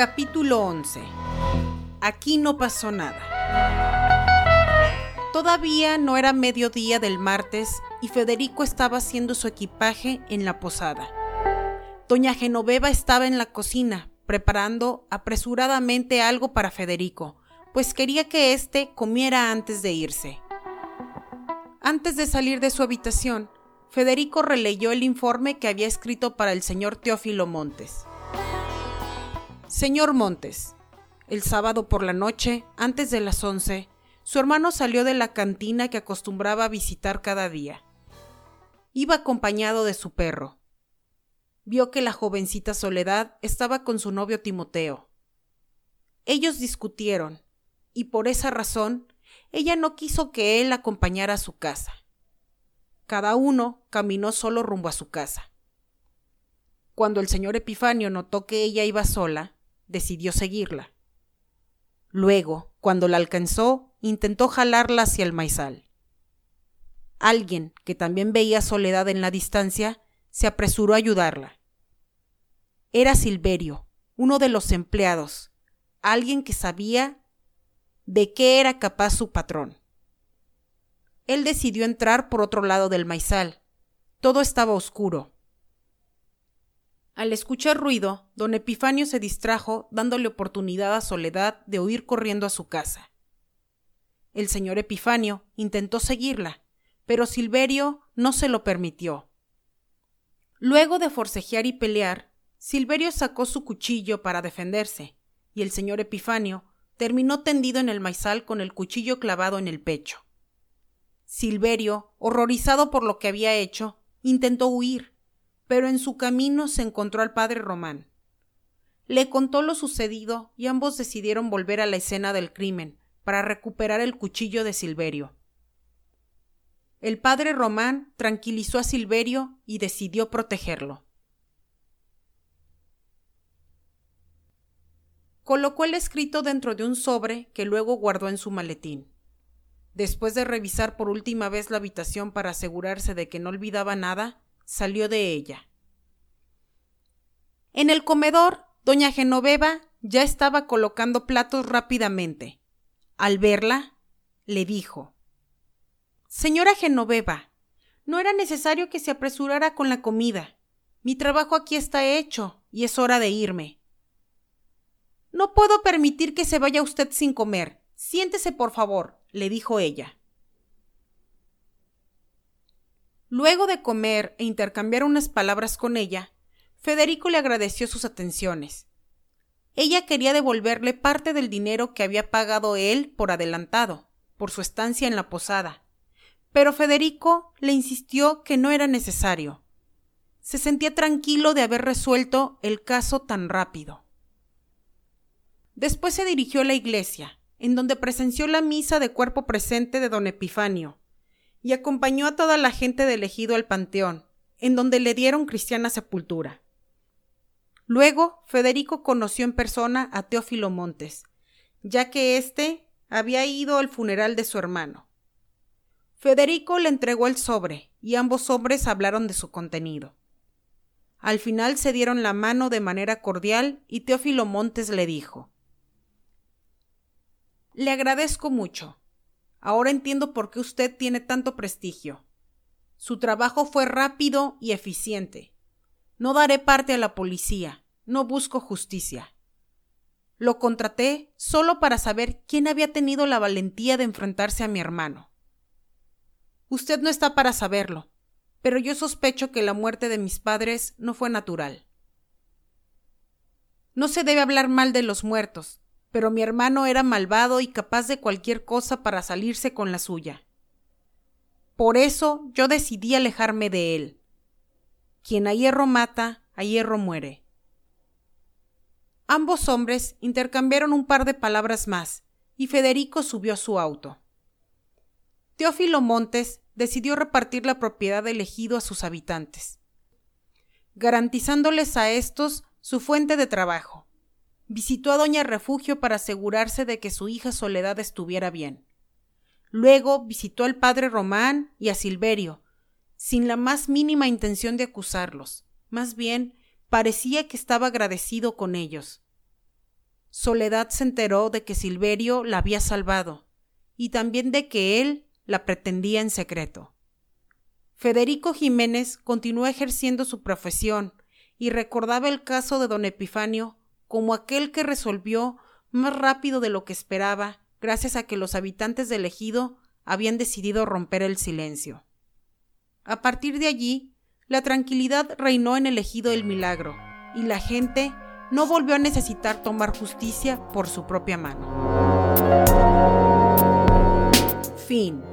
Capítulo 11 Aquí no pasó nada. Todavía no era mediodía del martes y Federico estaba haciendo su equipaje en la posada. Doña Genoveva estaba en la cocina, preparando apresuradamente algo para Federico, pues quería que éste comiera antes de irse. Antes de salir de su habitación, Federico releyó el informe que había escrito para el señor Teófilo Montes. Señor Montes, el sábado por la noche, antes de las once, su hermano salió de la cantina que acostumbraba a visitar cada día. Iba acompañado de su perro. Vio que la jovencita Soledad estaba con su novio Timoteo. Ellos discutieron, y por esa razón ella no quiso que él acompañara a su casa. Cada uno caminó solo rumbo a su casa. Cuando el señor Epifanio notó que ella iba sola, decidió seguirla. Luego, cuando la alcanzó, intentó jalarla hacia el maizal. Alguien, que también veía Soledad en la distancia, se apresuró a ayudarla. Era Silverio, uno de los empleados, alguien que sabía de qué era capaz su patrón. Él decidió entrar por otro lado del maizal. Todo estaba oscuro. Al escuchar ruido, don Epifanio se distrajo, dándole oportunidad a Soledad de huir corriendo a su casa. El señor Epifanio intentó seguirla, pero Silverio no se lo permitió. Luego de forcejear y pelear, Silverio sacó su cuchillo para defenderse, y el señor Epifanio terminó tendido en el maizal con el cuchillo clavado en el pecho. Silverio, horrorizado por lo que había hecho, intentó huir, pero en su camino se encontró al padre Román. Le contó lo sucedido y ambos decidieron volver a la escena del crimen para recuperar el cuchillo de Silverio. El padre Román tranquilizó a Silverio y decidió protegerlo. Colocó el escrito dentro de un sobre que luego guardó en su maletín. Después de revisar por última vez la habitación para asegurarse de que no olvidaba nada, salió de ella. En el comedor, doña Genoveva ya estaba colocando platos rápidamente. Al verla, le dijo Señora Genoveva, no era necesario que se apresurara con la comida. Mi trabajo aquí está hecho y es hora de irme. No puedo permitir que se vaya usted sin comer. Siéntese, por favor, le dijo ella. Luego de comer e intercambiar unas palabras con ella, Federico le agradeció sus atenciones. Ella quería devolverle parte del dinero que había pagado él por adelantado, por su estancia en la posada, pero Federico le insistió que no era necesario. Se sentía tranquilo de haber resuelto el caso tan rápido. Después se dirigió a la iglesia, en donde presenció la misa de cuerpo presente de don Epifanio, y acompañó a toda la gente del ejido al panteón, en donde le dieron cristiana sepultura. Luego, Federico conoció en persona a Teófilo Montes, ya que éste había ido al funeral de su hermano. Federico le entregó el sobre, y ambos hombres hablaron de su contenido. Al final se dieron la mano de manera cordial y Teófilo Montes le dijo Le agradezco mucho. Ahora entiendo por qué usted tiene tanto prestigio. Su trabajo fue rápido y eficiente. No daré parte a la policía, no busco justicia. Lo contraté solo para saber quién había tenido la valentía de enfrentarse a mi hermano. Usted no está para saberlo, pero yo sospecho que la muerte de mis padres no fue natural. No se debe hablar mal de los muertos, pero mi hermano era malvado y capaz de cualquier cosa para salirse con la suya. Por eso yo decidí alejarme de él. Quien a hierro mata, a hierro muere. Ambos hombres intercambiaron un par de palabras más, y Federico subió a su auto. Teófilo Montes decidió repartir la propiedad elegido a sus habitantes, garantizándoles a estos su fuente de trabajo visitó a Doña Refugio para asegurarse de que su hija Soledad estuviera bien. Luego visitó al padre Román y a Silverio, sin la más mínima intención de acusarlos. Más bien, parecía que estaba agradecido con ellos. Soledad se enteró de que Silverio la había salvado y también de que él la pretendía en secreto. Federico Jiménez continuó ejerciendo su profesión y recordaba el caso de don Epifanio como aquel que resolvió más rápido de lo que esperaba gracias a que los habitantes del ejido habían decidido romper el silencio. A partir de allí, la tranquilidad reinó en el ejido del milagro, y la gente no volvió a necesitar tomar justicia por su propia mano. Fin.